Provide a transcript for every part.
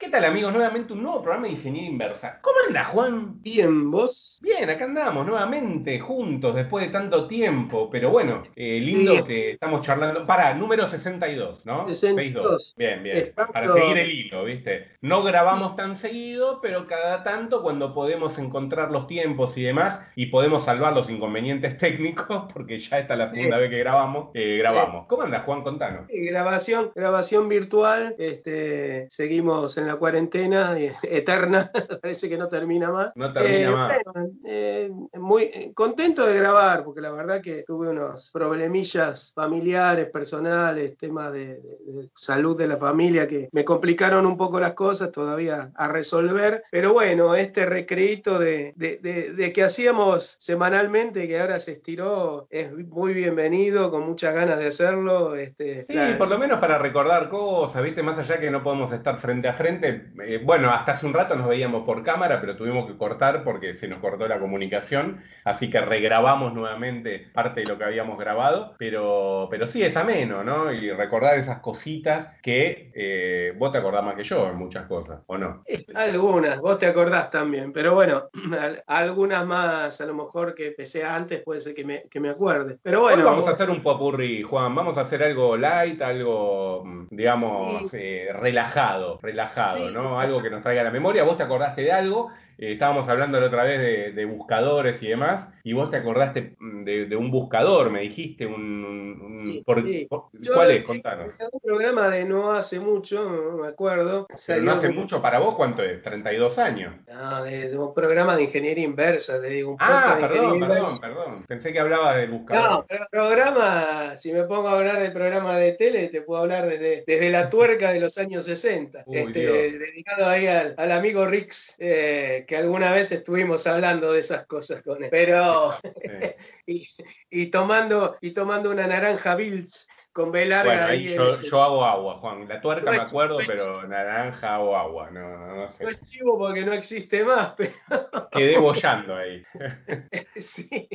¿Qué tal amigos? Nuevamente un nuevo programa de Ingeniería Inversa. ¿Cómo anda Juan? Bien, ¿vos? Bien, acá andamos nuevamente juntos después de tanto tiempo, pero bueno, eh, lindo Sí. que estamos charlando. Para, número 62, ¿no? 62. Bien, bien. Para seguir el hilo, ¿viste? No grabamos tan seguido, pero cada tanto cuando podemos encontrar los tiempos y demás y podemos salvar los inconvenientes técnicos, porque ya esta es la segunda Sí. vez que grabamos, eh, grabamos. ¿Cómo anda Juan? Contanos. Grabación, grabación virtual, este, seguimos en la cuarentena eh, eterna, parece que no termina más. No termina Eh, más. bueno, eh, muy contento de grabar, porque la verdad que tuve unos problemillas familiares, personales, temas de, de- de salud de la familia que me complicaron un poco las cosas todavía a resolver. Pero bueno, este recreito de, de- de- de que hacíamos semanalmente, que ahora se estiró, es muy bienvenido, con muchas ganas de hacerlo. Este, Sí, la- por lo menos para recordar cosas, ¿viste? Más allá que no podemos estar frente a frente. Eh, bueno, hasta hace un rato nos veíamos por cámara, pero tuvimos que cortar porque se nos cortó la comunicación. Así que regrabamos nuevamente parte de lo que habíamos grabado. Pero, pero sí, es ameno, ¿no? Y recordar esas cositas que eh, vos te acordás más que yo en muchas cosas, ¿o no? Algunas, vos te acordás también, pero bueno, al- algunas más, a lo mejor que empecé antes, puede ser que me, que me acuerde. Pero Hoy bueno, vamos a hacer un popurrí, Juan. Vamos a hacer algo light, algo, mm, digamos, Sí. eh, relajado, relajado, Sí. ¿no? Algo que nos traiga a la memoria. Vos te acordaste de algo. Eh, estábamos hablando la otra vez de, de buscadores y demás, y vos te acordaste mm, de, de un buscador, me dijiste un... un- un- Sí, por- sí. por- Yo- ¿Cuál es? Contanos. un programa de no hace mucho, no me acuerdo. Pero salió no hace mucho para vos, ¿cuánto es? 32 años. No, de, de un programa de ingeniería inversa, te digo, un Ah, de perdón, perdón, perdón. Pensé que hablaba del buscador. No, pero programa, si me pongo a hablar del programa de tele, te puedo hablar desde, desde la tuerca de los años 60, Uy, este, dedicado ahí al, al amigo Rix, eh, que alguna vez estuvimos hablando de esas cosas con él. Pero, y tomando, y tomando una naranja Bills con B larga Bueno, ahí. yo, hago agua, Juan. La tuerca me acuerdo, pero naranja hago agua. No, no, no sé. No es chivo porque no existe más, pero Quedé bollando ahí. sí.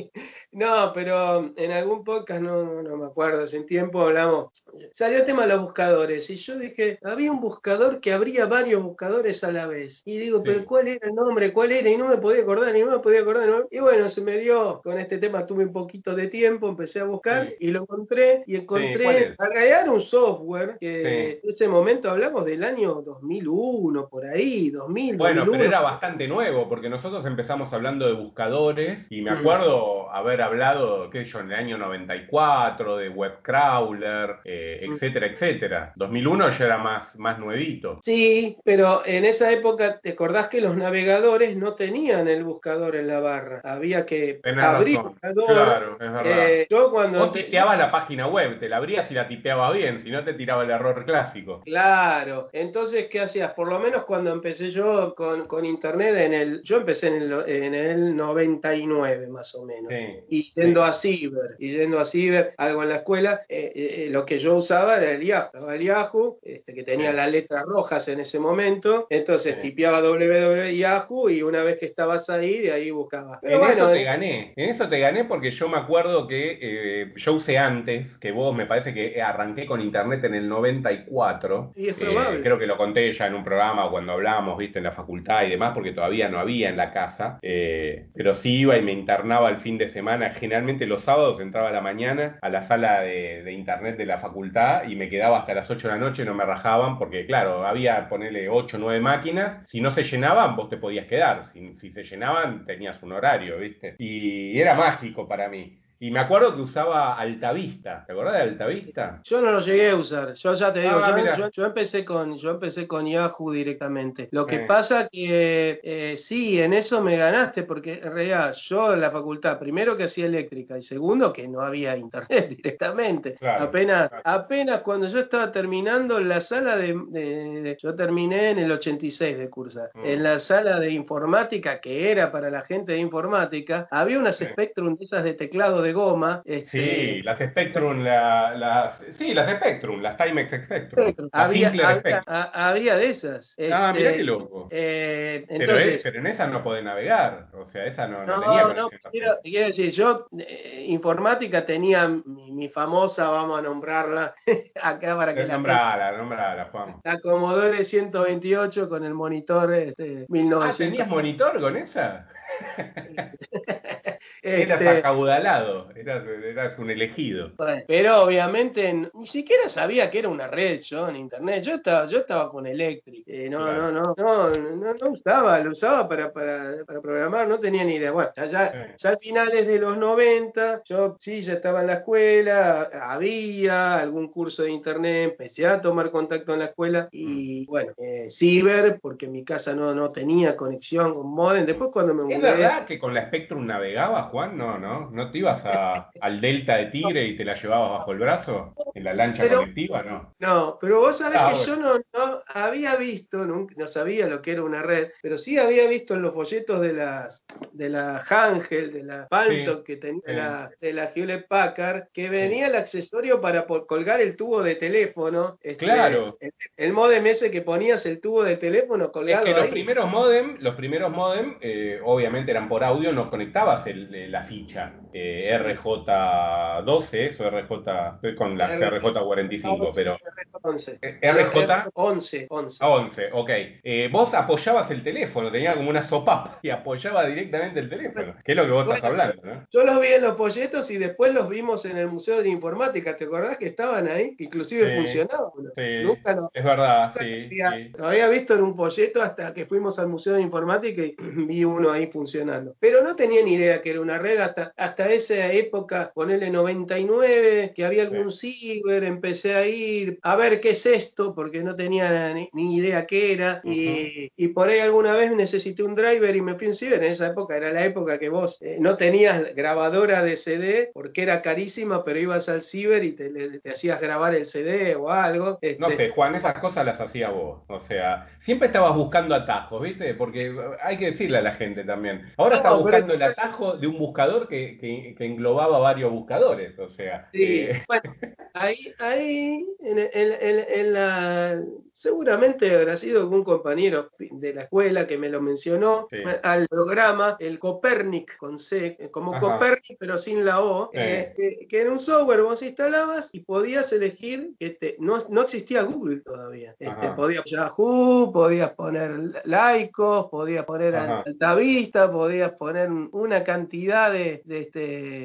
No, pero en algún podcast, no, no, no me acuerdo, hace un tiempo hablamos, salió el tema de los buscadores y yo dije, había un buscador que abría varios buscadores a la vez. Y digo, Sí. pero ¿cuál era el nombre? ¿Cuál era? Y no me podía acordar, y no me podía acordar. no- Y bueno, se me dio, con este tema tuve un poquito de tiempo, empecé a buscar Sí. y lo encontré y ¿cuál encontré, es? en realidad era un software que en ese momento hablamos del año 2001, por ahí, 2000, Bueno, 2001. pero era bastante nuevo, porque nosotros empezamos hablando de buscadores y me Mm. acuerdo haber hablado, qué sé yo, en el año 94, de web crawler, eh, Mm. etcétera, etcétera. 2001 ya era más, más nuevito. Sí, pero en esa época, ¿te acordás que los navegadores no tenían el buscador en la barra? Había que Tenés abrir razón. buscador. Claro, es verdad. Eh, yo cuando... Vos tipeabas la página web, te la abrías y la tipeabas bien, si no te tiraba el error clásico. Claro, entonces, ¿qué hacías? Por lo menos cuando empecé yo con, con internet, en el, yo empecé en el, en el 99 más o menos. Sí. Y yendo a Ciber, y yendo a Ciber, algo en la escuela, eh, eh, lo que yo usaba era el Yahoo, el Yahoo este, que tenía Sí. las letras rojas en ese momento, entonces tipeaba www Yahoo y una vez que estabas ahí, de ahí buscabas. Pero en bueno, eso te es- gané, en eso te gané porque yo me acuerdo que eh, yo usé antes, que vos me parece que arranqué con internet en el 94. Y es Eh, probable. creo que lo conté ya en un programa cuando hablábamos, viste, en la facultad y demás, porque todavía no había en la casa. Eh, pero sí iba y me internaba el fin de semana. Generalmente los sábados entraba a la mañana a la sala de, de internet de la facultad y me quedaba hasta las 8 de la noche, no me rajaban, porque claro, había, ponerle 8 o 9 máquinas. Si no se llenaban, vos te podías quedar. Si, si se llenaban, tenías un horario, viste. Y era mágico para mí. Y me acuerdo que usaba Altavista. ¿Te acordás de Altavista? Yo no lo llegué a usar. Yo ya te digo, Ah, yo, mira. yo- yo empecé con yo empecé con Yahoo directamente. Lo que Eh. pasa que eh, sí, en eso me ganaste porque en realidad yo en la facultad, primero que hacía eléctrica y segundo que no había internet directamente. Claro, apenas claro. apenas cuando yo estaba terminando la sala de, de- de- yo terminé en el 86 de cursar. Mm. En la sala de informática que era para la gente de informática, había unas Sí. Spectrum de esas de teclado de goma, este, Sí, las Spectrum, la- las, sí, las Spectrum, las Timex Spectrum. Las había, Sinclair había, Spectrum. a- había de esas. Ah, Este, mirá qué loco. eh, Pero, entonces, es- pero en esa no podés navegar, o sea, esa no, no no, tenía no, quiero, quiero decir, yo eh, informática tenía mi, mi famosa, vamos a nombrarla acá para que la, Nombrala, nombrala, Juan. la Commodore 128 con el monitor este, Ah, 1900. ¿tenías monitor con esa? Eras Este, acaudalado, eras, eras un elegido. Bueno, pero obviamente ni siquiera sabía que era una red yo en internet. Yo estaba, yo estaba con Electric. Eh, no, Claro. no, no, no, no, no usaba, lo usaba para, para, para programar, no tenía ni idea. Bueno, ya, ya, Sí. ya al finales de los 90, yo sí, ya estaba en la escuela, había algún curso de internet, empecé a tomar contacto en la escuela y Mm. bueno, eh, ciber, porque mi casa no, no tenía conexión con modem. Después cuando me ¿Es mudé, verdad que con la Spectrum navegabas, Juan? No, ¿no? ¿No te ibas a- al Delta de Tigre y te la llevabas bajo el brazo? ¿En la lancha Pero- colectiva? No. No, pero vos sabés Ah, que yo no, no había visto, nunca, no sabía lo que era una red, pero sí había visto en los folletos de las de la Hangel, de la Paltok que tenía sí. la, de la Hewlett Packard, que venía el accesorio para por- colgar el tubo de teléfono. este, Claro. El, el modem ese que ponías el tubo de teléfono Es colgado que los ahí. primeros modem, los primeros modem, eh, obviamente eran por audio, no conectabas el- eh, la ficha eh, RJ12, eso RJ, estoy con la RJ45, pero 11. eh, RJ 11, 11. 11, ok. Eh, vos apoyabas el teléfono, tenía como una sopapa y apoyaba directamente el teléfono, que es lo que vos estás hablando, ¿no? Yo los vi en los folletos y después los vimos en el Museo de Informática. ¿Te acordás que estaban ahí? Inclusive Sí, funcionaban. sí. Nunca lo, Es verdad, nunca sí, lo había, sí. lo había visto en un folleto hasta que fuimos al Museo de Informática y vi uno ahí funcionando. Pero no tenía ni idea que era una red hasta, hasta esa época, ponerle 99, que había algún ciber, empecé a ir a ver qué es esto, porque no tenía ni, ni idea qué era. y, y por ahí alguna vez necesité un driver y me fui un ciber. En esa época era la época que vos eh, no tenías grabadora de CD porque era carísima, pero ibas al ciber y te, le- te hacías grabar el CD o algo. No este, sé, Juan, esas cosas las hacía vos. O sea, siempre estabas buscando atajos, ¿viste? Porque hay que decirle a la gente también. Ahora No, está pero- buscando el atajo de un buscador que, que- que englobaba varios buscadores. O sea, Sí, eh, bueno, ahí, ahí en, en- en- en la, seguramente habrá sido algún compañero de la escuela que me lo mencionó Sí. al programa, el Copernic con C, eh, como Ajá. Copernic pero sin la O, Sí. eh, que, que en un software vos instalabas y podías elegir, que te, no, no existía Google todavía, este, podías Yahoo, podías poner Laicos, podías poner Ajá. Altavista, podías poner una cantidad de, de, este,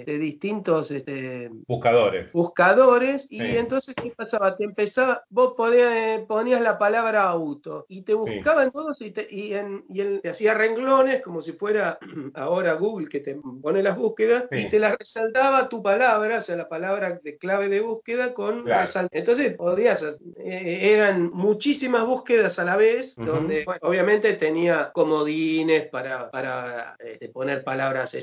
de distintos este, buscadores. buscadores y Sí. entonces ¿qué pasaba? Te empezaba, vos ponías la palabra auto y te buscaban todos y, te, y, en, y en- te hacía renglones como si fuera ahora Google que te pone las búsquedas Sí. y te las resaltaba tu palabra, o sea, la palabra de clave de búsqueda con Claro. resal- Entonces podías, eh, eran muchísimas búsquedas a la vez, donde bueno, obviamente tenía comodines para, para este, poner palabras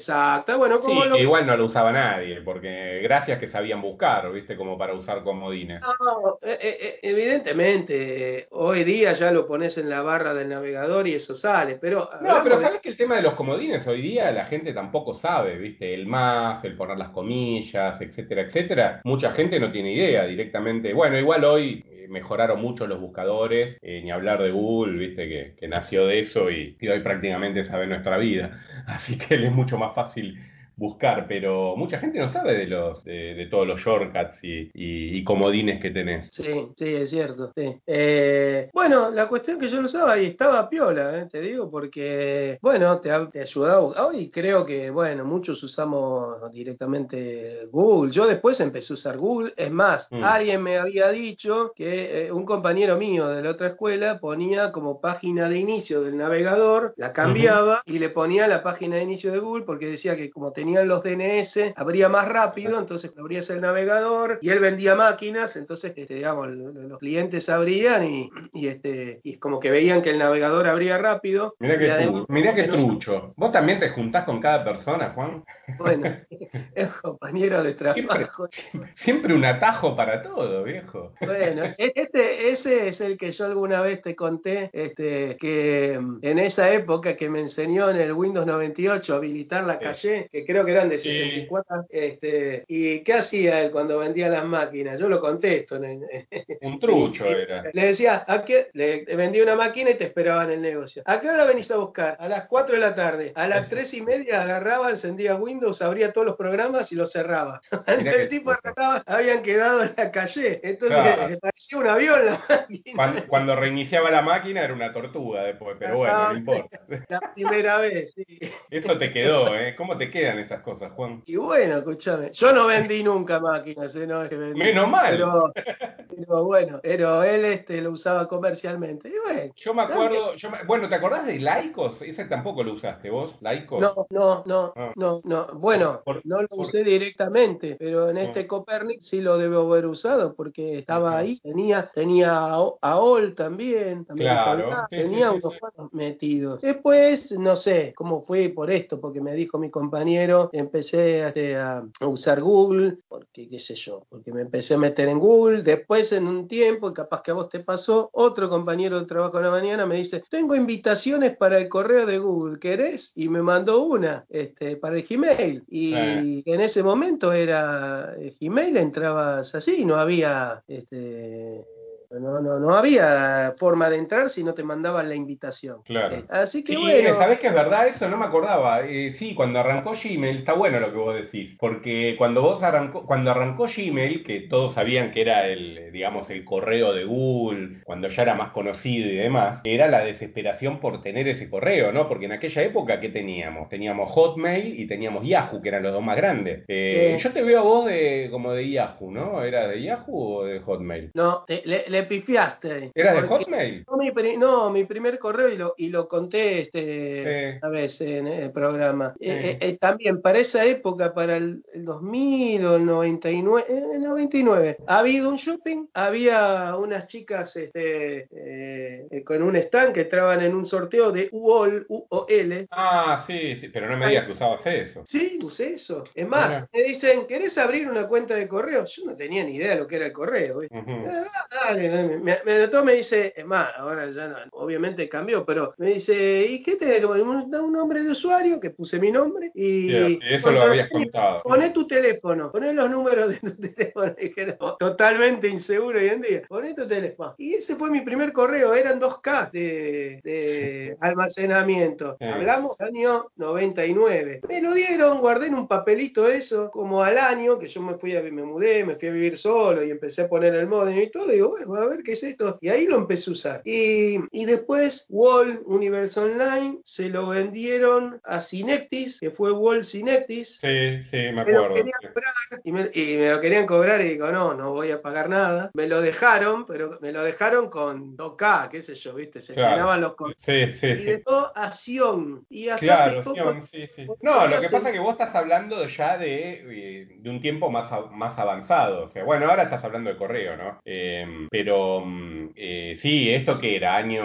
bueno, Sí, lo igual no lo usaba nadie, porque gracias que sabían buscar, ¿viste? Como para usar comodines. No, eh, eh, eh, evidentemente, hoy día ya lo pones en la barra del navegador y eso sale, pero... No, pero de- sabes que el tema de los comodines hoy día la gente tampoco sabe, ¿viste? El más, el poner las comillas, etcétera, etcétera. Mucha gente no tiene idea directamente. Bueno, igual hoy mejoraron mucho los buscadores, eh, ni hablar de Google, ¿viste? Que, que nació de eso y, y hoy prácticamente sabe nuestra vida. Así que le es mucho más fácil buscar, pero mucha gente no sabe de los de, de todos los shortcuts y, y- y comodines que tenés. Sí, sí, es cierto. sí. Eh, bueno, la cuestión que yo lo usaba y estaba piola, eh, te digo, porque, bueno, te, ha- te ayudaba. Hoy creo que, bueno, muchos usamos directamente Google. Yo después empecé a usar Google. Es más, Mm. alguien me había dicho que eh, un compañero mío de la otra escuela ponía como página de inicio del navegador, la cambiaba y le ponía la página de inicio de Google porque decía que como tenía venían los DNS, abría más rápido, entonces abrías el navegador y él vendía máquinas, entonces, este, digamos, los clientes abrían y, y, este, y como que veían que el navegador abría rápido. Mira que, mira que trucho. ¿Vos también te juntás con cada persona, Juan? Bueno, es compañero de trabajo. Siempre, un atajo para todo, viejo. Bueno, e-, este, ese es el que yo alguna vez te conté, este, que mm, en esa época que me enseñó en el Windows 98 a habilitar la calle, que creo que eran de 64, este, y ¿qué hacía él cuando vendía las máquinas? Yo lo contesto. Un trucho era. Le decía, ¿a qué? Le vendía una máquina y te esperaba en el negocio. ¿A qué hora venís a buscar? A las 4 de la tarde. A las 3 y media agarraba, encendía Windows, abría todos los programas y los cerraba. el tipo agarraba, habían quedado en la calle. Entonces parecía un avión la máquina. Cuando, reiniciaba la máquina era una tortuga después, pero bueno, no importa. La primera vez, sí. Eso te quedó, ¿eh? ¿Cómo te quedan esas cosas, Juan? Y bueno, escúchame, yo no vendí nunca máquinas, ¿eh? No, Menos mal. Pero, bueno, pero él este, lo usaba comercialmente. Y bueno, yo me acuerdo, yo bueno, ¿te acordás de Laicos? Ese tampoco lo usaste vos, Laicos. No, no, no, ah. no, no. Bueno, no lo usé directamente, pero en este Copernic sí lo debo haber usado porque estaba ahí. Tenía, tenía AOL también, también claro, tenía unos cuantos metidos. Después, no sé cómo fue por esto, porque me dijo mi compañero, empecé a, a usar Google, porque qué sé yo, porque me empecé a meter en Google. Después, en un tiempo, capaz que a vos te pasó, otro compañero de trabajo en la mañana me dice, tengo invitaciones para el correo de Google, ¿querés? Y me mandó una este, para el Gmail. Y en ese momento era el Gmail, entrabas así, no había este, no, no, no había forma de entrar si no te mandaban la invitación. Claro. Eh, así que sí, bueno. ¿Sabés que es verdad eso? No me acordaba. Eh, sí, cuando arrancó Gmail, está bueno lo que vos decís. Porque cuando vos arrancó, cuando arrancó Gmail, que todos sabían que era el, digamos, el correo de Google, cuando ya era más conocido y demás, era la desesperación por tener ese correo, ¿no? Porque en aquella época, ¿qué teníamos? Teníamos Hotmail y teníamos Yahoo, que eran los dos más grandes. Eh, yo te veo a vos de, como de Yahoo, ¿no? ¿Era de Yahoo o de Hotmail? No, le, le pifiaste. ¿Era de Hotmail? No mi, primer correo y lo, y lo conté este, a vez en el programa. Eh, eh, también para esa época, para el, 2000 o el 99, el 99, ha habido un shopping, había unas chicas este, eh, con un stand que entraban en un sorteo de UOL, UOL. Ah, sí, sí, pero no me digas que usabas eso. Sí, usé eso. Es más, me dicen, ¿querés abrir una cuenta de correo? Yo no tenía ni idea de lo que era el correo. Ah, me, me me dice, es más, ahora ya no, obviamente cambió, pero me dice, ¿y qué te un, un nombre de usuario? Que puse mi nombre y... eso lo habías contado. Poné tu teléfono, poné los números de tu teléfono. dije, totalmente inseguro hoy en día. Poné tu teléfono. Y ese fue mi primer correo, eran 2K de, de almacenamiento. Hablamos año 99. Me lo dieron, guardé en un papelito eso, como al año, que yo me fui a, me mudé, me fui a vivir solo y empecé a poner el modem y todo, digo, bueno, a ver qué es esto. Y ahí lo empecé a usar. Y, y después Wall Universe Online se lo vendieron a Synectis, que fue Wall Synectis. Sí, sí, me acuerdo. y, me, y, me, lo querían cobrar y digo, no, no voy a pagar nada. Me lo dejaron, pero me lo dejaron con 2K, qué sé yo, ¿viste? Se llenaban los Sí, sí. Y después a Sion. Y claro, Sion, sí, sí. No, lo que pasa es que vos estás hablando ya de, eh, de un tiempo más, más avanzado. O sea, bueno, ahora estás hablando de correo, ¿no? Eh, pero mm, eh, sí, esto que era año,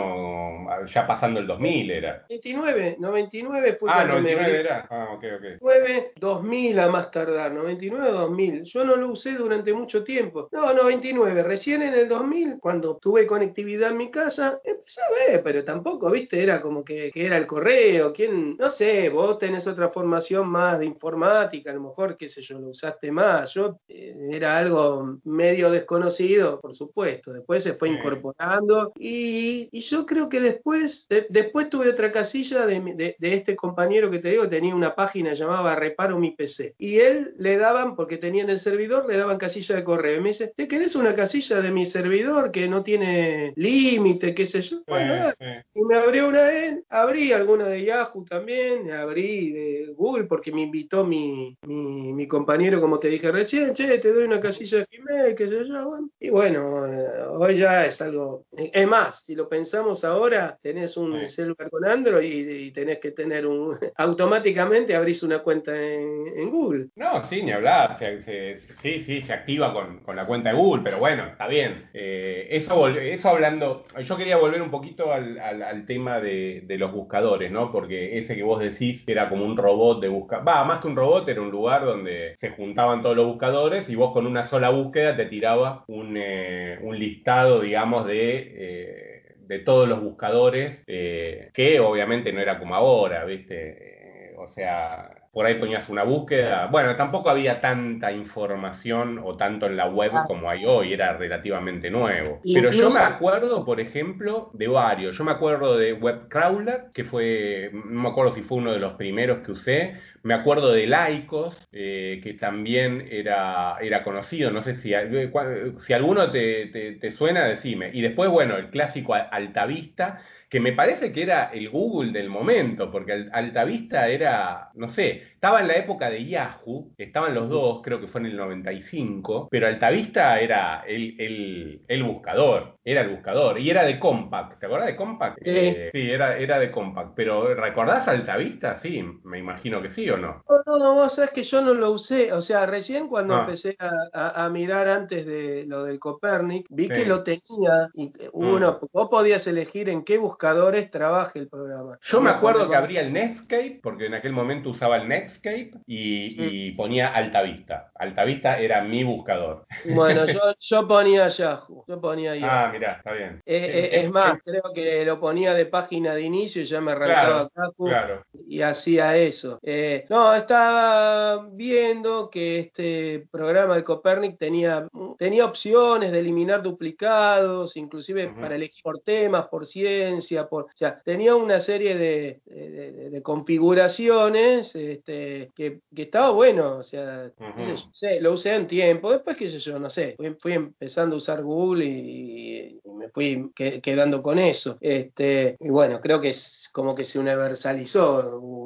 ya pasando el 2000 era. 99, 99 fue Ah, 99 era. Ah, ok, ok. 99, 2000 a más tardar, 99, 2000. Yo no lo usé durante mucho tiempo. No, 99, recién en el 2000, cuando tuve conectividad en mi casa, empecé a ver, pero tampoco, viste, era como que, era el correo, quién, no sé, vos tenés otra formación más de informática, a lo mejor, qué sé yo, lo usaste más. Yo eh, era algo medio desconocido, por supuesto después se fue incorporando y, yo creo que después, después tuve otra casilla de, este compañero que te digo, tenía una página llamada Reparo mi PC y él le daban, porque tenía en el servidor, le daban casilla de correo. Y me dice, ¿te querés una casilla de mi servidor que no tiene límite, qué sé yo? Bueno, y me abrió una él, abrí alguna de Yahoo también, abrí de Google porque me invitó mi, mi, compañero, como te dije recién, che, te doy una casilla de Gmail, qué sé yo, y bueno, hoy ya es algo. Es más, si lo pensamos ahora, tenés un celular con Android y, tenés que tener un. automáticamente abrís una cuenta en, Google. No, sí, ni hablar. sí, sí, se activa con, con, la cuenta de Google, pero bueno, está bien. Eh, eso, eso hablando. Yo quería volver un poquito al, al, tema de, de, los buscadores, ¿no? Porque ese que vos decís era como un robot de buscar. Va, más que un robot, era un lugar donde se juntaban todos los buscadores y vos con una sola búsqueda te tiraba un, eh, un listado, digamos, de, eh, de todos los buscadores, eh, que obviamente no era como ahora, ¿viste? o sea, por ahí ponías una búsqueda. Bueno, tampoco había tanta información o tanto en la web ah. como hay hoy, era relativamente nuevo. Pero yo me acuerdo, por ejemplo, de varios. Yo me acuerdo de Webcrawler, que fue, no me acuerdo si fue uno de los primeros que usé. Me acuerdo de Laicos, eh, que también era, era conocido. No sé si, eh, si alguno te, te, te suena, decime. Y después, bueno, el clásico Altavista que me parece que era el Google del momento, porque Altavista era, no sé, estaba en la época de Yahoo, estaban los dos, creo que fue en el 95, pero Altavista era el, el, buscador, era el buscador, y era de Compact, ¿te acordás de Compact? Sí, eh, sí era, era de Compact, pero ¿recordás Altavista? Sí, me imagino que sí o no. No, no, vos sabés que yo no lo usé, o sea, recién cuando ah. empecé a, mirar antes de lo del Copernic, vi que lo tenía, y uno, mm. vos podías elegir en qué buscar trabaje el programa. Yo me acuerdo que abría el Netscape, porque en aquel momento usaba el Netscape y, ponía Altavista. Altavista era mi buscador. Bueno, yo, ponía Yahoo. Yo ponía Yahoo. Ah, mira, está bien. Eh, eh, es más, creo que lo ponía de página de inicio y ya me arrancaba claro, y hacía eso. Eh, no, estaba viendo que este programa de Copernic tenía, tenía opciones de eliminar duplicados, inclusive para elegir por temas, por ciencia o sea, tenía una serie de, configuraciones este, que, estaba bueno, o sea, lo usé en tiempo, después qué sé yo, no sé, fui, empezando a usar Google y, me fui quedando con eso. Este, y bueno, creo que es como que se universalizó Google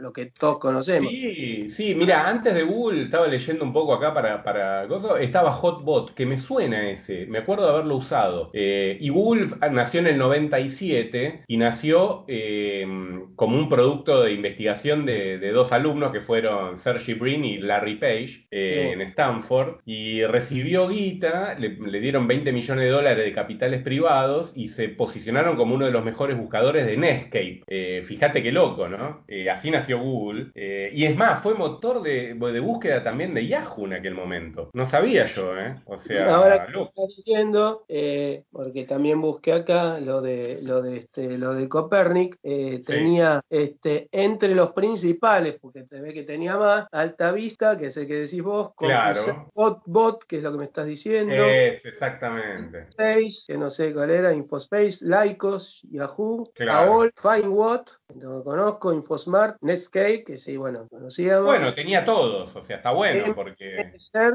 lo que todos conocemos. Sí, sí, mira, antes de Google estaba leyendo un poco acá para, para estaba Hotbot, que me suena ese, me acuerdo de haberlo usado. Eh, y Google nació en el 97 y nació em, como un producto de investigación de, dos alumnos que fueron Sergey Brin y Larry Page eh, en Stanford y recibió guita, le, le dieron 20 millones de dólares de capitales privados y se posicionaron como uno de los mejores buscadores de Netscape. Eh, fíjate qué loco, ¿no? así nació Google. Eh, y es más, fue motor de, búsqueda también de Yahoo en aquel momento. No sabía yo, ¿eh? O sea, ahora que estás diciendo, eh, porque también busqué acá lo de lo de este lo de Copernic, eh, tenía este entre los principales, porque te ve que tenía más, Alta Vista, que es el que decís vos, con claro. Bot, que es lo que me estás diciendo. Es, exactamente. Space, que no sé cuál era, Infospace, Lycos, Yahoo, AOL, FindWhat, no lo conozco, Infosmart, Que sí, bueno, conocíamos. Bueno, tenía todos, o sea, está bueno porque...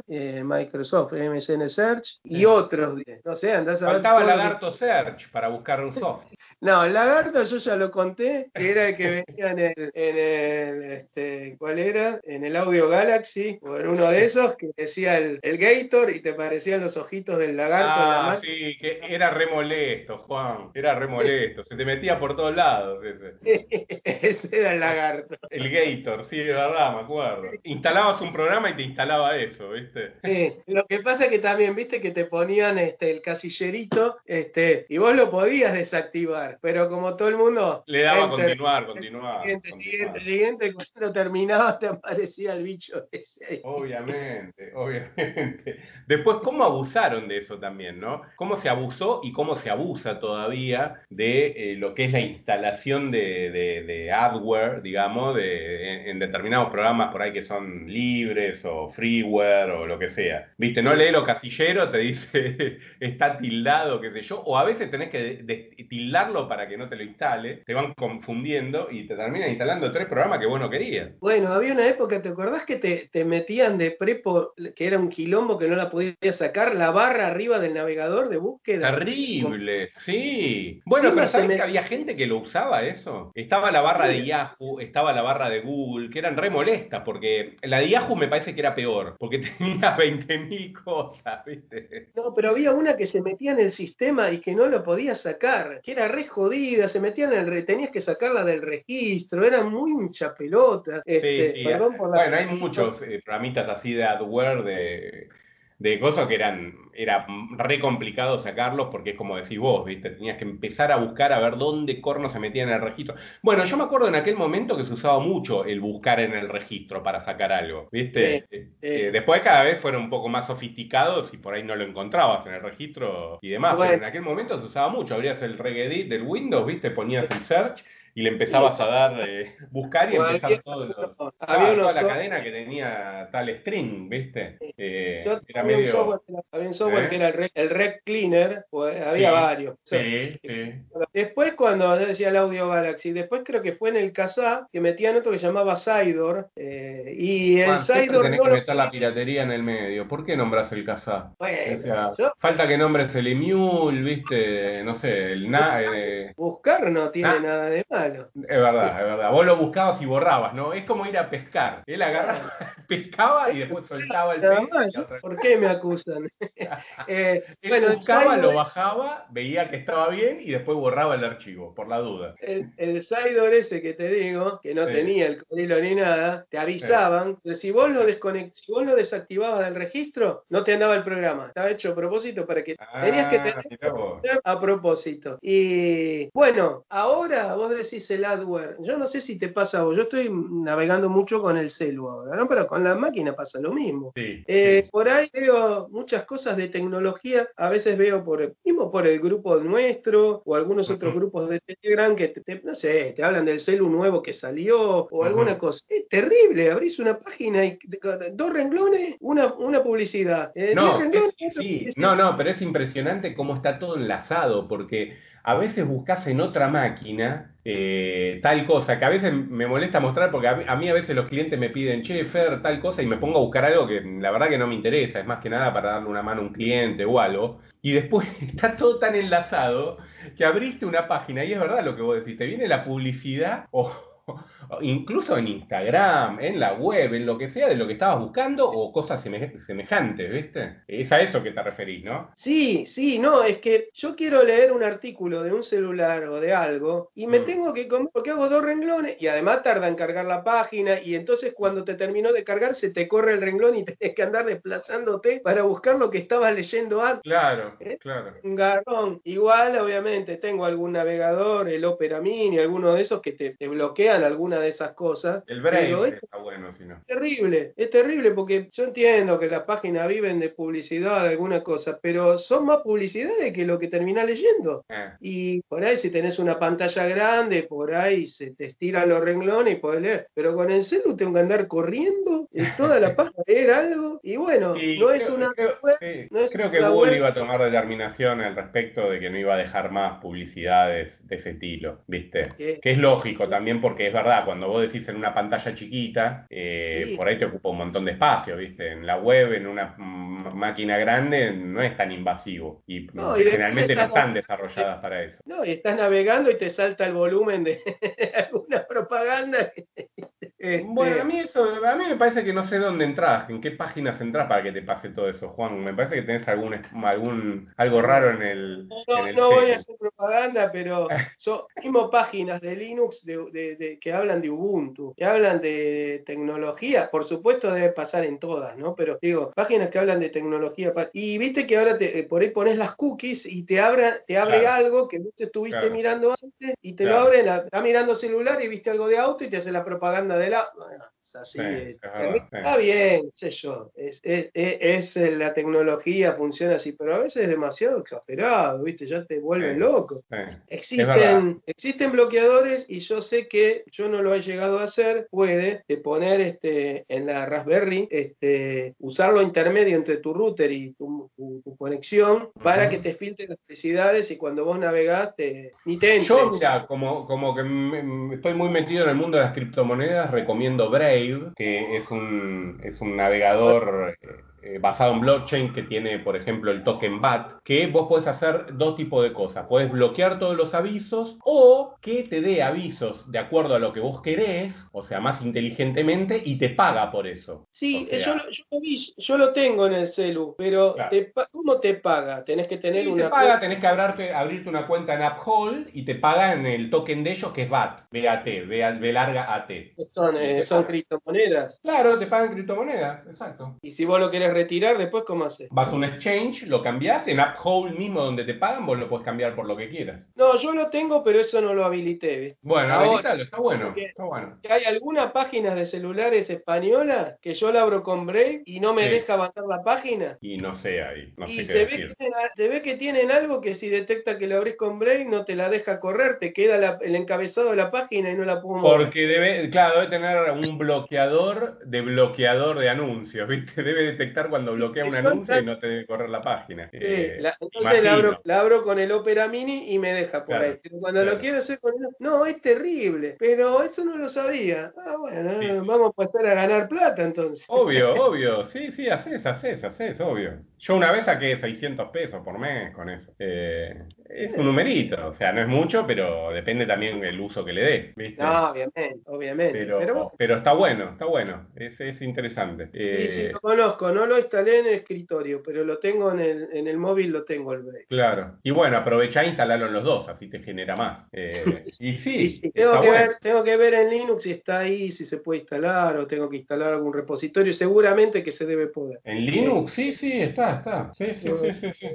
Eh, Microsoft, MSN Search y otros, no sé, andás a Faltaba Lagarto Search para buscar un soft. no, el Lagarto yo ya lo conté, que era el que venía en el, en el este, ¿cuál era? En el Audio Galaxy, o en uno de esos, que decía el, el Gator y te parecían los ojitos del lagarto. Ah, sí, que era remolesto, Juan, era remolesto, se te metía por todos lados. Ese, ese era el lagarto. El Gator, sí, de verdad, me acuerdo. Instalabas un programa y te instalaba eso, ¿viste? Sí, lo que pasa es que también, viste, que te ponían este el casillerito, este, y vos lo podías desactivar, pero como todo el mundo. Le daba continuar, continuar. Siguiente, siguiente, siguiente, cuando terminabas te aparecía el bicho ese. Obviamente, obviamente. Después, ¿cómo abusaron de eso también, no? ¿Cómo se abusó y cómo se abusa todavía de eh, lo que es la instalación de, de, de hardware, digamos? De, en, determinados programas por ahí que son libres o freeware o lo que sea. Viste, no lee lo casillero, te dice está tildado, qué sé yo, o a veces tenés que tildarlo para que no te lo instale, te van confundiendo y te terminan instalando tres programas que vos no querías. Bueno, había una época, ¿te acordás que te, metían de prepo, que era un quilombo que no la podías sacar, la barra arriba del navegador de búsqueda? Terrible, sí. Bueno, pero ¿sabés que había gente que lo usaba eso? Estaba la barra de Yahoo, estaba la barra de Google, que eran re molestas, porque la de Yahoo me parece que era peor, porque tenía 20.000 cosas, ¿viste? No, pero había una que se metía en el sistema y que no lo podía sacar, que era re jodida, se metía en el re, tenías que sacarla del registro, era muy mucha pelota. Este, Sí, sí, perdón por la- Bueno, hay muchos eh, programitas así de adware de, de cosas que eran era re complicado sacarlos porque es como decís vos, ¿viste? Tenías que empezar a buscar a ver dónde corno se metía en el registro. Bueno, yo me acuerdo en aquel momento que se usaba mucho el buscar en el registro para sacar algo, ¿viste? Sí, Eh, sí. eh, después cada vez fueron un poco más sofisticados y por ahí no lo encontrabas en el registro y demás, Bueno. pero en aquel momento se usaba mucho. Abrías el regedit del Windows, ¿viste? Ponías el search y le empezabas a dar eh, buscar y empezar todos los Había Ah, toda la cadena que tenía tal string, ¿viste? Eh, Yo era había un medio... software, había un software ¿Eh? que era el Rec, el Rec Cleaner, pues, había Sí, varios. Sí, sí. Después cuando decía el Audio Galaxy, después creo que fue en el Kazaa que metían otro que llamaba Sidor, eh, y el Sidor tenés no que lo meter la piratería en el medio. ¿Por qué nombras el Kazaa? Bueno, O sea, yo- falta que nombres el Emule, ¿viste? No sé, el na... eh, buscar no tiene nada de Es verdad, es verdad. Vos lo buscabas y borrabas, ¿no? Es como ir a pescar. Él agarraba, pescaba y después soltaba el pez. ¿Por qué me acusan? Eh, Él bueno, buscaba, lo bajaba, veía que estaba bien y después borraba el archivo, por la duda. el, el Sidor ese que te digo, que no Sí. tenía el código ni nada, te avisaban, que si vos lo desconect, si vos lo desactivabas del registro, no te andaba el programa. Estaba hecho a propósito para que tenías que Ah, tener a propósito. Y bueno, ahora vos decís el adware. Yo no sé si te pasa a vos. Yo estoy navegando mucho con el celu ahora, ¿no? Pero con la máquina pasa lo mismo. Sí, Eh, sí. Por ahí veo muchas cosas de tecnología, a veces veo por mismo por el grupo nuestro o algunos otros grupos de Telegram que te, te- no sé, te hablan del celu nuevo que salió o alguna cosa. Es terrible, abrís una página y dos renglones, una, una publicidad. Eh, No, renglones, es- sí, no, no, pero es impresionante cómo está todo enlazado, porque a veces buscas en otra máquina eh, tal cosa, que a veces me molesta mostrar, porque a mí, a veces los clientes me piden, che, Fer, tal cosa, y me pongo a buscar algo que la verdad que no me interesa, es más que nada para darle una mano a un cliente o algo, y después está todo tan enlazado que abriste una página, y es verdad lo que vos decís, te viene la publicidad o Incluso en Instagram, en la web, en lo que sea de lo que estabas buscando o cosas seme- semejantes, ¿viste? Es a eso que te referís, ¿no? Sí, sí, no, es que yo quiero leer un artículo de un celular o de algo y me Mm. tengo que comer porque hago dos renglones y además tarda en cargar la página y entonces cuando te terminó de cargar se te corre el renglón y tenés que andar desplazándote para buscar lo que estabas leyendo antes. Claro, ¿Eh? claro. Un garrón. Igual, obviamente, tengo algún navegador, el Opera Mini, alguno de esos que te, te bloquean alguna de esas cosas. El Brave es está bueno, si no. terrible, es terrible porque yo entiendo que las páginas viven de publicidad, de alguna cosa, pero son más publicidades que lo que terminás leyendo. Eh, Y por ahí si tenés una pantalla grande, por ahí se te estiran los renglones y podés leer. Pero con el celu tengo que andar corriendo en toda la página a leer algo. Y bueno, no es una creo- web, sí, no es creo que Google web. iba a tomar determinación al respecto de que no iba a dejar más publicidades de ese estilo, ¿viste? Que es lógico también porque es verdad, cuando vos decís en una pantalla chiquita, eh, Sí. por ahí te ocupa un montón de espacio, ¿viste? En la web, en una máquina grande, no es tan invasivo. Y, No, y después generalmente no están- desarrolladas para eso. No, y estás navegando y te salta el volumen de alguna propaganda. Este, Bueno, a mí eso, a mí me parece que no sé dónde entras, en qué páginas entras para que te pase todo eso, Juan. Me parece que tenés algún, algún algo raro en el, No, en el no voy a hacer propaganda, pero son mismo páginas de Linux de, de- de- que hablan de Ubuntu, que hablan de tecnología, por supuesto debe pasar en todas, ¿no? Pero digo, páginas que hablan de tecnología. Y viste que ahora te, eh, por ahí pones las cookies y te, abra, te abre Claro. algo que vos estuviste Claro. mirando antes y te Claro. lo abre, está mirando celular y viste algo de auto y te hace la propaganda del auto. Así. Sí. Está bien, sé yo. Es, es, es- es, eh, la tecnología, funciona así, pero a veces es demasiado exagerado, ¿viste? Ya te vuelven Sí. loco. Existen, existen bloqueadores y yo sé que yo no lo he llegado a hacer, puede de poner este en la Raspberry, este, usarlo intermedio entre tu router y tu, tu- tu conexión para que te filtre las publicidades y cuando vos navegás te, ni te entre. Yo, mira, como, como que me- me- estoy muy metido en el mundo de las criptomonedas, recomiendo Brave, que es un, es un navegador, eh, basado en blockchain que tiene, por ejemplo, el token BAT, que vos podés hacer dos tipos de cosas. Podés bloquear todos los avisos o que te dé avisos de acuerdo a lo que vos querés, o sea, más inteligentemente, y te paga por eso. Sí, O sea, yo, lo- yo lo vi, yo lo tengo en el celu, pero Claro. te pa- ¿cómo te paga? Tenés que tener Y una te paga, cuenta- tenés que abrirte, abrirte una cuenta en AppHole y te pagan el token de ellos que es BAT, BAT, B, larga AT. son, eh, son criptomonedas. Claro, te pagan criptomonedas, exacto. Y si vos lo querés retirar, después, ¿cómo haces? Vas a un exchange, lo cambiás, en AppHole mismo donde te pagan, vos lo podés cambiar por lo que quieras. No, yo lo tengo, pero eso no lo habilité, ¿viste? Bueno, Ahora, habilitalo, está bueno, está bueno. Hay algunas páginas de celulares españolas que yo la abro con Brave y no me Sí. deja avanzar la página. Y no sé ahí, no y sé se ve, que tienen, se ve que tienen algo que si detecta que lo abrís con Brave no te la deja correr, te queda la- el encabezado de la página y no la puedo mover. Porque debe, claro, debe tener un bloqueador de bloqueador de anuncios, ¿viste? Debe detectar cuando bloquea un anuncio y no te debe correr la página. Sí, Eh, la- entonces la abro, la abro con el Opera Mini y me deja por Claro, ahí. Pero cuando lo quiero hacer con el... No, es terrible. Pero eso no lo sabía. Ah, bueno, Sí. vamos a pasar a ganar plata entonces. Obvio, obvio, sí, sí, haces, haces, haces, obvio. Yo una vez saqué 600 pesos por mes con eso. Eh, es un numerito, o sea, no es mucho, pero depende también del uso que le des, ¿viste? No, obviamente, obviamente. pero, Pero, bueno, pero está bueno, está bueno, es, es interesante. sí, sí, Eh, lo conozco, no lo instalé en el escritorio, pero lo tengo en el, en el móvil, lo tengo el Brave. Claro. Y bueno, aprovechá e instalalo en los dos, así te genera más. Eh, y sí, Y tengo, que bueno. ver, tengo que ver en Linux si está ahí, si se puede instalar o tengo que instalar algún repositorio. Seguramente que se debe poder. En Linux, sí, sí, está, está. Sí, sí, sí, sí, sí.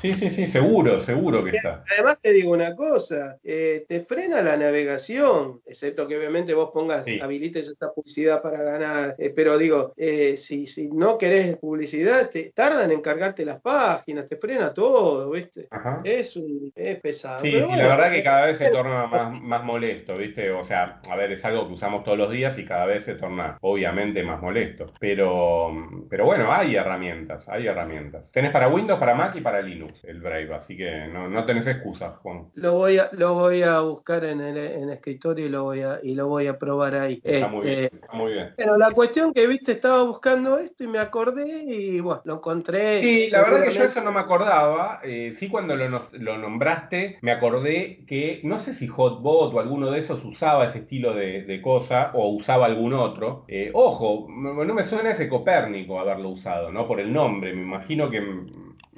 Sí, sí, sí, seguro, seguro que está. Además te digo una cosa, eh, te frena la navegación, excepto que obviamente vos pongas, Sí. habilites esta publicidad para ganar, eh, pero digo, eh, si, si no querés publicidad, te tardan en cargarte las páginas, te frena todo, ¿viste? Ajá. Es, un, es pesado. Sí, pero sí, bueno, la verdad que cada vez se torna más, más molesto, ¿viste? O sea, a ver, es algo que usamos todos los días y cada vez se torna, obviamente, más molesto. Pero, pero bueno, hay herramientas, hay herramientas. Tenés para Windows, para Mac y para Linux el Brave, así que no, no tenés excusas, Juan. Lo voy a, lo voy a buscar en el, en el escritorio y lo voy a, y lo voy a probar ahí. Está muy Este, bien, está muy bien. Pero la cuestión que viste, estaba buscando esto y me acordé y bueno, lo encontré. Sí, la verdad que yo eso no me acordaba. eh, sí, cuando lo, lo nombraste, me acordé que no sé si Hotbot o alguno de esos usaba ese estilo de, de cosa o usaba algún otro. Eh, ojo, no me suena ese Copérnico haberlo usado, ¿no? Por el nombre, me imagino que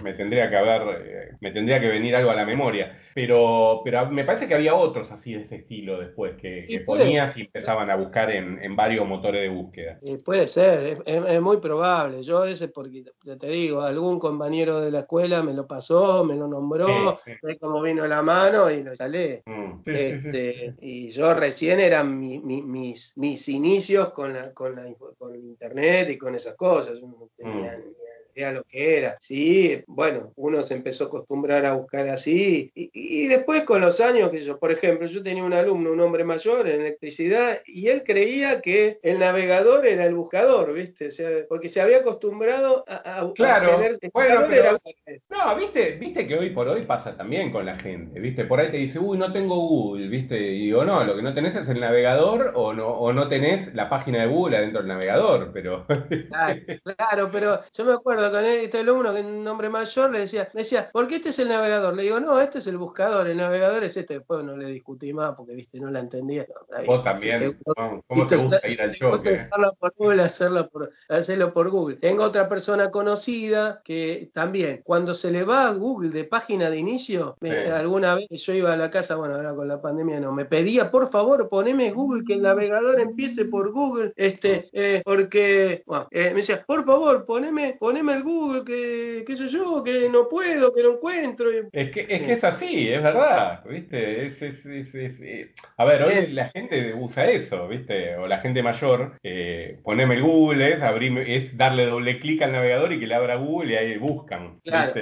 me tendría que haber, eh, me tendría que venir algo a la memoria. Pero, pero me parece que había otros así de ese estilo después, que, ponías y empezaban a buscar en, en varios motores de búsqueda. Puede ser, es, es- muy probable. Yo ese, porque ya te digo, algún compañero de la escuela me lo pasó, me lo nombró, Sí, sí. sé cómo vino la mano y lo instalé. Mm, sí, Este, y yo recién eran mi- mi- mis, mis inicios con, la, con, la, con internet y con esas cosas. Yo no tenía Mm. ni idea lo que era. Sí, bueno, uno se empezó a acostumbrar a buscar así. Y, y después con los años, que yo, por ejemplo, yo tenía un alumno, un hombre mayor en electricidad, y él creía que el navegador era el buscador, ¿viste? O sea, porque se había acostumbrado a, a- a Claro, tener bueno, pero- era- No, viste, viste que hoy por hoy pasa también con la gente, viste, por ahí te dice, uy, no tengo Google, viste, y digo, no, lo que no tenés es el navegador o no, o no tenés la página de Google adentro del navegador, pero Claro, claro, pero yo me acuerdo con este alumno, que es un hombre mayor, le decía, le decía, ¿por qué este es el navegador? Le digo, no, este es el buscador, el navegador es este. Después no le discutí más porque, viste, no la entendía. No, vos también, ¿cómo, te gusta ir al choque? eh? hacerlo por Google, hacerlo por, hacerlo por Google. Tengo otra persona conocida que también, cuando se le va a Google de página de inicio, me- alguna vez yo iba a la casa, bueno, ahora con la pandemia no, me pedía, por favor, poneme Google, que el navegador empiece por Google, este, eh, porque, bueno, eh, me decía, por favor, poneme, poneme Google, que, qué sé yo, que no puedo, que no encuentro. Es que, es que es así, es verdad, ¿viste? Es, es- es- A ver, hoy la gente usa eso, ¿viste? O la gente mayor, eh, poneme el Google, es, abrirme- es darle doble clic al navegador y que le abra Google y ahí buscan, Claro,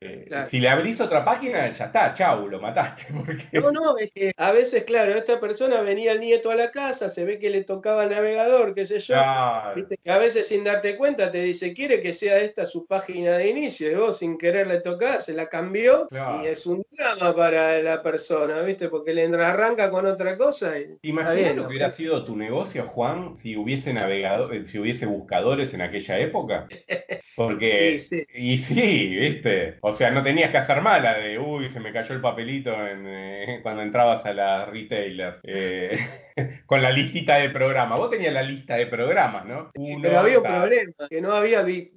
Eh, claro. Si le abrís otra página, ya está, chau, lo mataste, porque... No, no, es que a veces, claro, esta persona venía el nieto a la casa, se ve que le tocaba el navegador, qué sé yo, Claro. Viste que a veces sin darte cuenta te dice, quiere que sea esta es su página de inicio, y vos sin querer le tocás, se la cambió Claro. y es un drama para la persona, ¿viste? Porque le arranca con otra cosa y Imagina bien, lo ¿no? que hubiera sido tu negocio, Juan, si hubiese navegado, eh, si hubiese buscadores en aquella época. Porque, Sí, sí. y sí, viste, o sea, no tenías que hacer mala de, uy, se me cayó el papelito en, eh, cuando entrabas a la retailer, eh, con la listita de programas. Vos tenías la lista de programas, ¿no? Uno, Pero había un problema, que no había bi-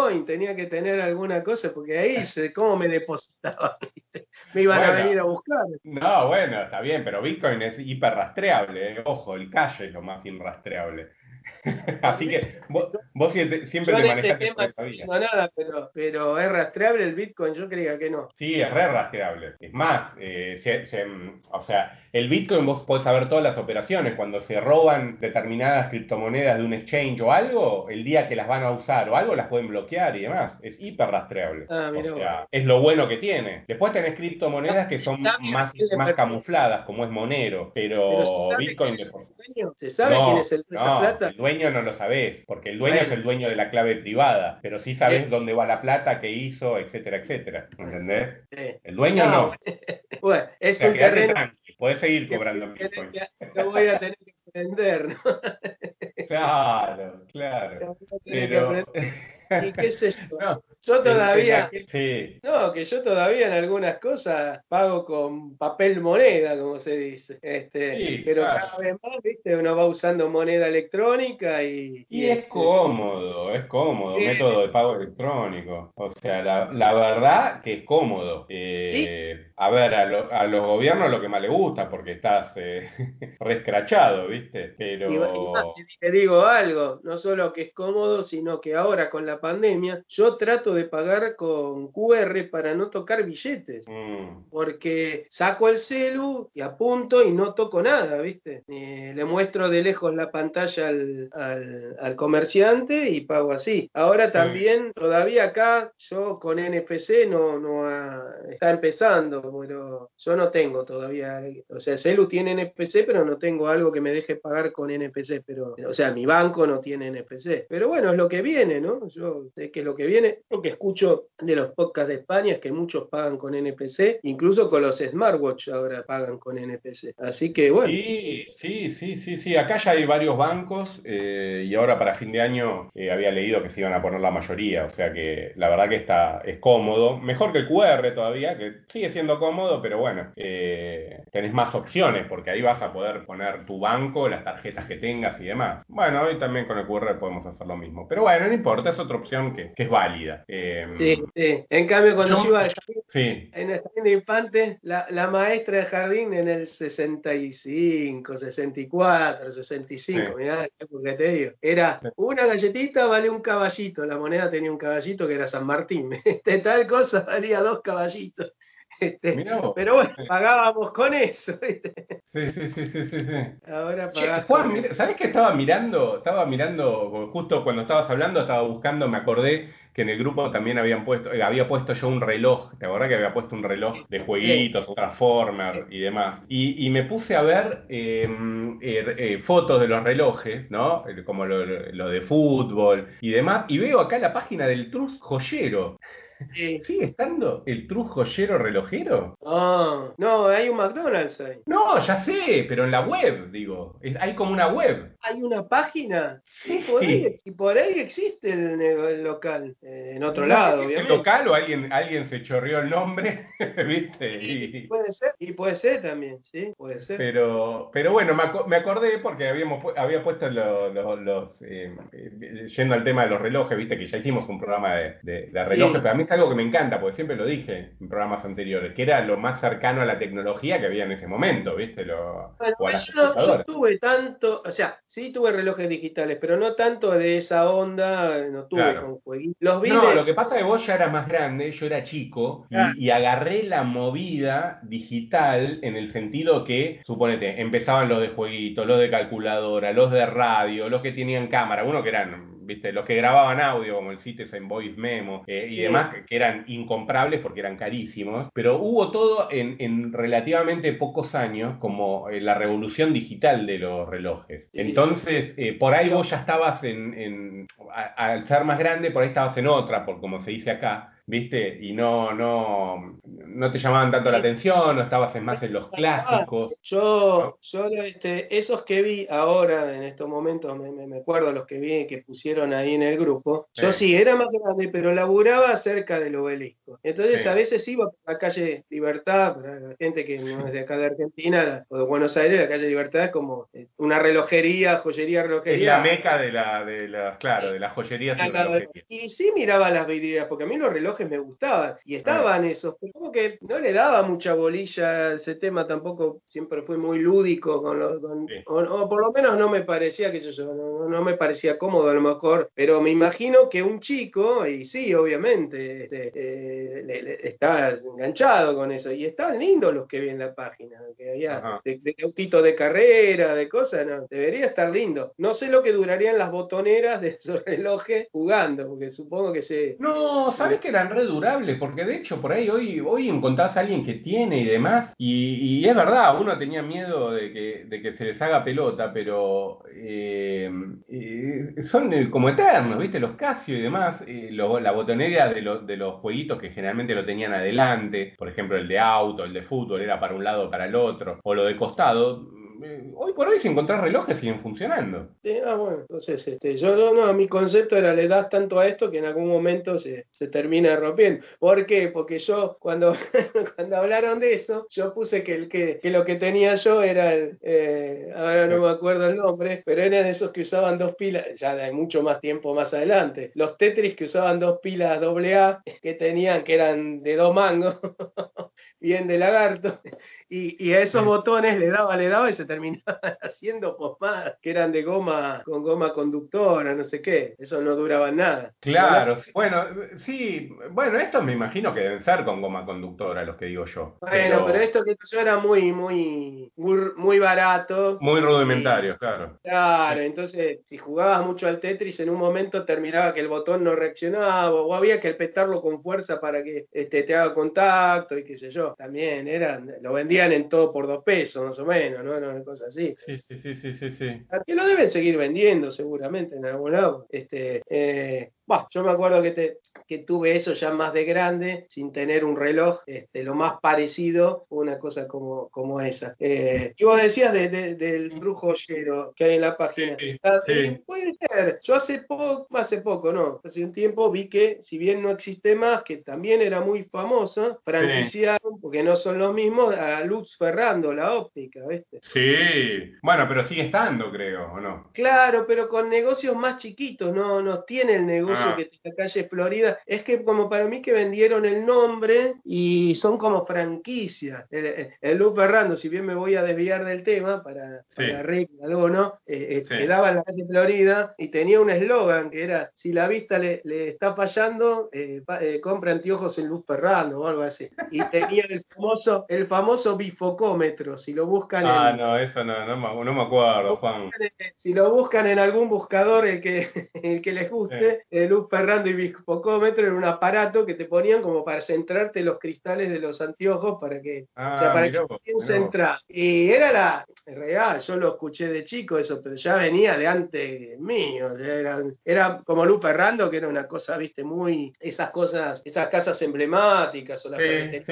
Bitcoin, tenía que tener alguna cosa, porque ahí se, ¿cómo me depositaban? Me iban a venir a buscar. No, bueno, está bien, pero Bitcoin es hiper rastreable, eh. Ojo, el cash es lo más inrastreable. Así que vos, vos siempre, siempre te este manejaste esa no nada, pero, pero es rastreable el Bitcoin, yo creía que no. Sí, es re rastreable. Es más, eh, se- se- o sea, el Bitcoin vos podés saber todas las operaciones. Cuando se roban determinadas criptomonedas de un exchange o algo, el día que las van a usar o algo, las pueden bloquear y demás. Es hiper rastreable. Ah, o sea, es lo bueno que tiene. Después tenés criptomonedas que son más, más camufladas, como es Monero, pero, Pero ¿se sabe Bitcoin... quién es de- el dueño? ¿Se sabe no, quién es el esa no, plata? el dueño no lo sabés, porque el dueño Bueno. es el dueño de la clave privada, pero sí sabés Sí. dónde va la plata, qué hizo, etcétera, etcétera. ¿Entendés? Sí. El dueño No, no. Bueno, O es sea, un terreno tranqui, podés seguir cobrando Bitcoin. voy a tener que aprender, ¿no? Claro, claro. Pero. ¿Y qué es esto? No, Yo en- en todavía, aquel- Sí, no, que yo todavía en algunas cosas pago con papel moneda, como se dice. Este, Sí, pero claro. cada vez más, viste, uno va usando moneda electrónica y, Y es este, cómodo, es cómodo, Sí. método de pago electrónico. O sea, la, la verdad que es cómodo. Eh, A ver, a, lo- a los gobiernos lo que más les gusta, porque estás eh, re escrachado, ¿viste? Y, y Pero. más, te digo algo, no solo que es cómodo, sino que ahora con la pandemia yo trato de pagar con QR para no tocar billetes. mm, Porque saco el celu y apunto y no toco nada, ¿viste? Eh, le muestro de lejos la pantalla al, al- al comerciante y pago así. Ahora Sí. también, todavía acá, yo con NFC no, no ha- está empezando, pero yo no tengo todavía, o sea, el celu tiene NFC, pero no tengo algo que me deje pagar con NFC, pero, o sea, mi banco no tiene NFC. Pero bueno, es lo que viene, ¿no? Yo sé que lo que viene, lo que escucho de los podcasts de España es que muchos pagan con NPC, incluso con los smartwatch ahora pagan con NPC. Así que bueno, Sí, sí, sí, sí, sí. Acá ya hay varios bancos eh, y ahora para fin de año eh, había leído que se iban a poner la mayoría. O sea que la verdad que está, es cómodo. Mejor que el QR todavía, que sigue siendo cómodo, pero bueno, eh, tenés más opciones porque ahí vas a poder poner tu banco, las tarjetas que tengas y demás. Bueno, hoy también con el QR podemos hacer lo mismo. Pero bueno, no importa, es otra opción que, que es válida. Eh, sí, sí. En cambio, cuando Yo- yo iba al jardín, sí. en el jardín de infantes, la, la maestra de jardín en el 65, 64, 65, Sí. mirá, porque te digo, era una galletita vale un caballito, la moneda tenía un caballito que era San Martín, de tal cosa valía dos caballitos. Este, pero bueno, Sí. pagábamos con eso, ¿viste? Sí, sí, sí, sí, sí, sí. Ahora pagás Juan, con- mira, ¿sabés que estaba mirando? Estaba mirando, justo cuando estabas hablando, estaba buscando, me acordé que en el grupo también habían puesto, eh, había puesto yo un reloj, ¿te acordás que había puesto un reloj de jueguitos, un Transformer y demás? Y, y me puse a ver eh, eh, eh, fotos de los relojes, ¿no? Como lo, lo de fútbol y demás, y veo acá la página del Trus Joyero. Sí. ¿Sigue estando el Trus Joyero relojero? No, no, hay un McDonald's ahí. No, ya sé, pero en la web, digo, hay como una web. Hay una página Sí. y por ahí, y por ahí existe el, el local, eh, en otro No lado, sé si es obviamente. local o alguien, alguien se chorreó el nombre, ¿viste? Y- Puede ser, y puede ser también, sí, puede ser. pero, pero bueno, me, aco- me acordé porque habíamos pu- había puesto lo- lo- los, eh, eh, yendo al tema de los relojes, viste que ya hicimos un programa de, de- de relojes, Sí. pero a mí es algo que me encanta, porque siempre lo dije en programas anteriores, que era lo más cercano a la tecnología que había en ese momento, viste, lo, Bueno, o a las yo no, yo computadoras. tuve tanto, o sea, sí tuve relojes digitales, pero no tanto de esa onda, no tuve Claro. con jueguitos. Los vi No, de- lo que pasa es que vos ya eras más grande, yo era chico, y, Ah. y agarré la movida digital en el sentido que, suponete, empezaban los de jueguito, los de calculadora, los de radio, los que tenían cámara, uno que eran viste, los que grababan audio, como el Citizen Voice Memo eh, y demás, que eran incomprables porque eran carísimos, pero hubo todo en, relativamente pocos años, como eh, la revolución digital de los relojes. Entonces, eh, por ahí vos ya estabas en, al ser más grande, por ahí estabas en otra, por como se dice acá, ¿viste? Y no, no, no te llamaban tanto la atención, no estabas más en los clásicos. Yo, yo este, esos que vi ahora, en estos momentos, me, me, acuerdo los que vi que pusieron ahí en el grupo, yo sí, era más grande, pero laburaba cerca del obelisco. Entonces a veces iba por la calle Libertad, para la gente que no es de acá de Argentina o de Buenos Aires, la calle Libertad es como eh, una relojería, joyería, relojería. Es la meca de la, de las, claro, de las joyerías y Y sí miraba las vidrieras, porque a mí los relojes me gustaban y estaban esos, pero como que no le daba mucha bolilla a ese tema, tampoco siempre fue muy lúdico con los, o, por lo menos no me parecía que yo, no, me parecía cómodo a lo mejor, pero me imagino que un chico, y sí, obviamente, este, eh, está enganchado con eso, y están lindos los que vi en la página, que había de, de, autito de carrera, de cosas, no, debería estar lindo. No sé lo que durarían las botoneras de esos relojes jugando, porque supongo que se... No, ¿sabes que eran re durables? Porque de hecho por ahí hoy, hoy encontrás a alguien que tiene y demás, y, es verdad, uno tenía miedo de que, de que se les haga pelota, pero eh, eh, son eh, como eternos, ¿viste? Los Casio y demás, la botonera de, de los jueguitos que generalmente lo tenían adelante, por ejemplo el de auto, el de fútbol, era para un lado o para el otro, o lo de costado, eh, hoy por hoy si encontrás relojes siguen funcionando. ah, bueno, entonces este, yo no, mi concepto era le das tanto a esto que en algún momento se, se termina rompiendo. ¿Por qué? Porque yo cuando, cuando hablaron de eso, yo puse que, el, que, lo que tenía yo era el, eh, ahora no me acuerdo el nombre, pero eran esos que usaban dos pilas, ya de mucho más tiempo más adelante, los Tetris que usaban dos pilas AA que tenían, que eran de dos mangos, bien de lagarto, y, a esos botones le daba, le daba y se terminaba haciendo posmadas que eran de goma, con goma conductora, no sé qué. Eso no duraba nada. Claro, bueno, sí, bueno, estos me imagino que deben ser con goma conductora, los que digo yo. Bueno, pero, esto que yo era muy, muy, muy, barato. Muy rudimentario, claro. Claro, entonces si jugabas mucho al Tetris, en un momento terminaba que el botón no reaccionaba, o había que petarlo con fuerza para que este, te haga contacto y qué sé yo. También eran, lo vendía en todo por dos pesos, más o menos, ¿no? Una cosa así. Sí, sí, sí, sí, sí. sí. Que lo deben seguir vendiendo seguramente en algún lado. Este, eh, yo me acuerdo que, te, que tuve eso ya más de grande, sin tener un reloj, este, lo más parecido, una cosa como, como esa. Eh, y vos decías del brujo ollero que hay en la página. Ah, puede ser. Yo hace poco, hace poco, no, hace un tiempo vi que, si bien no existe más, que también era muy famosa, franquiciaron, porque no son los mismos, a Luz Ferrando, la óptica, ¿viste? Sí, bueno, pero sigue estando, creo, ¿o no? Claro, pero con negocios más chiquitos, no, no tiene el negocio Ah. Que tiene calle Florida, es que como para mí que vendieron el nombre y son como franquicias. El, Luz Ferrando, si bien me voy a desviar del tema para, algo, ¿no? Eh, eh, quedaba en la calle Florida y tenía un eslogan que era, si la vista le, está fallando, eh, compra anteojos en Luz Ferrando o algo así. Y tenía el famoso, el famoso bifocómetro, si lo buscan ah, no, eso no, no, me acuerdo, Juan. Si lo buscan en algún buscador el que, el que les guste, luz Ferrando y bifocómetro era un aparato que te ponían como para centrarte los cristales de los anteojos para que, ah, para que Y era la real, yo lo escuché de chico eso, pero ya venía de antes mío. Era, era como Luz Ferrando, que era una cosa, viste, muy, esas cosas, esas casas emblemáticas o las que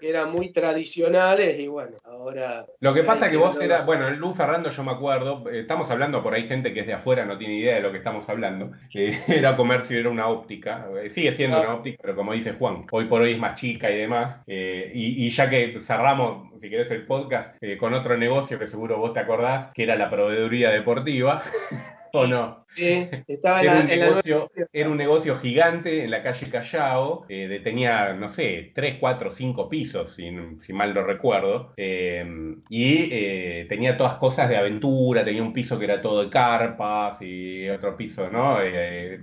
eran muy tradicionales y bueno, ahora. Lo que pasa que vos era, bueno, Luz Ferrando yo me acuerdo, eh, estamos hablando por ahí gente que es de afuera, no tiene idea de lo que estamos hablando. era comercio, era una óptica, eh, sigue siendo una óptica, pero como dice Juan, hoy por hoy es más chica y demás, eh, y, ya que cerramos, si querés, el podcast eh, con otro negocio que seguro vos te acordás, que era la proveeduría deportiva, ¿o no? Estaba era, un negocio, era un negocio gigante en la calle Callao, eh, tenía, no sé, 3, 4, 5 pisos, si, si mal no recuerdo, eh, y eh, tenía todas cosas de aventura, tenía un piso que era todo de carpas y otro piso, ¿no?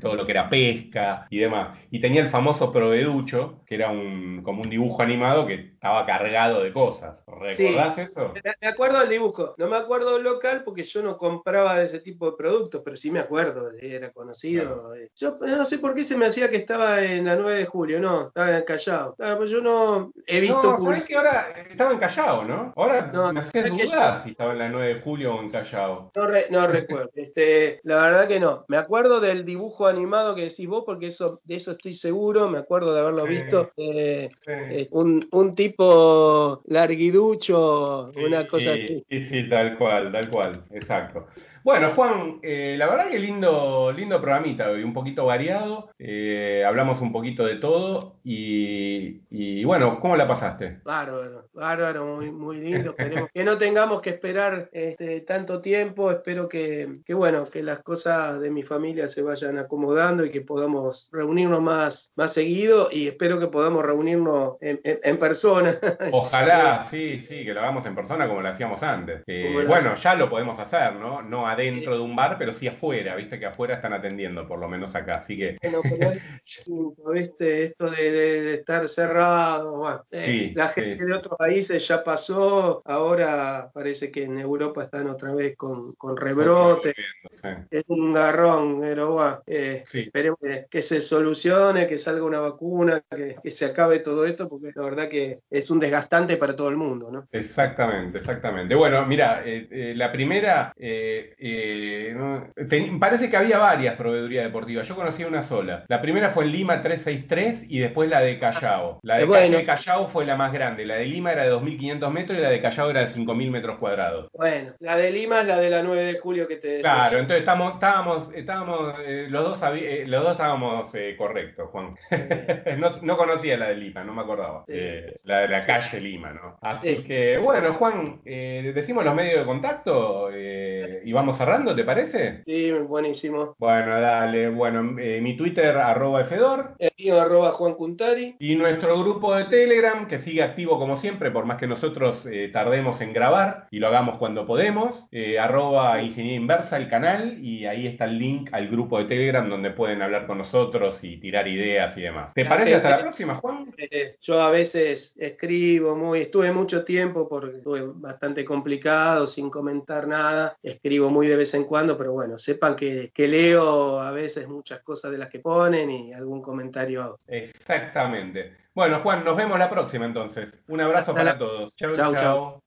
todo lo que era pesca y demás. Y tenía el famoso proveducho, que era un, como un dibujo animado que estaba cargado de cosas. ¿Recordás eso? Me acuerdo del dibujo, no me acuerdo del local porque yo no compraba de ese tipo de productos pero sí me acuerdo, era conocido. Yo no sé por qué se me hacía que estaba en la 9 de julio, no, estaba en Callao. Claro, pues yo no he visto no, que ahora estaba en Callao, ¿no? Ahora no, me hacía dudar si estaba en la 9 de julio o en Callao. No, no recuerdo, este, la verdad que no. Me acuerdo del dibujo animado que decís vos, porque eso, de eso estoy seguro, me acuerdo de haberlo visto. Eh, eh, un, un, tipo larguiducho, una cosa así. Sí, sí, tal cual, tal cual, exacto. Bueno, Juan, eh, la verdad que lindo, lindo programita hoy, un poquito variado, eh, hablamos un poquito de todo y, bueno, ¿cómo la pasaste? Bárbaro, bárbaro, muy, muy lindo, esperemos que no tengamos que esperar este, tanto tiempo, espero que, que, bueno, que las cosas de mi familia se vayan acomodando y que podamos reunirnos más, más seguido y espero que podamos reunirnos en, persona. Ojalá, sí, sí, que lo hagamos en persona como lo hacíamos antes. Eh, bueno, ya lo podemos hacer, ¿no? No dentro de un bar, pero sí afuera, viste que afuera están atendiendo, por lo menos acá, así que... Bueno, viste, esto de, estar cerrado, eh, la gente de otros países ya pasó, ahora parece que en Europa están otra vez con, con rebrote, es un garrón, pero bueno, eh, esperemos que, se solucione, que salga una vacuna, que, se acabe todo esto, porque la verdad que es un desgastante para todo el mundo, ¿no? Exactamente, exactamente. Bueno, mira, eh, la primera... Parece que había varias proveedurías deportivas. Yo conocí una sola. La primera fue en Lima 363 y después la de Callao. La de, Callao fue la más grande. La de Lima era de 2.500 metros y la de Callao era de 5.000 metros cuadrados. Bueno, la de Lima es la de la 9 de julio que te... Claro, entonces estamos, estábamos, estábamos eh, los, dos eh, los dos estábamos correctos, Juan. no, conocía la de Lima, no me acordaba. la de la calle Lima, ¿no? Así que, bueno, Juan, decimos los medios de contacto y vamos cerrando, ¿te parece? Sí, buenísimo. Bueno, dale. Bueno, eh, mi Twitter, arroba Fedor. El mío, arroba Juan Y nuestro grupo de Telegram, que sigue activo como siempre, por más que nosotros eh, tardemos en grabar y lo hagamos cuando podemos. Eh, arroba Ingeniería Inversa, el canal, y ahí está el link al grupo de Telegram donde pueden hablar con nosotros y tirar ideas y demás. ¿Te parece hasta la próxima, Juan? yo a veces escribo muy, estuve mucho tiempo porque estuve bastante complicado, sin comentar nada, escribo muy de vez en cuando, pero bueno, sepan que, leo a veces muchas cosas de las que ponen y algún comentario. Exactamente. Bueno, Juan, nos vemos la próxima entonces. Un abrazo para todos. Chau, chau.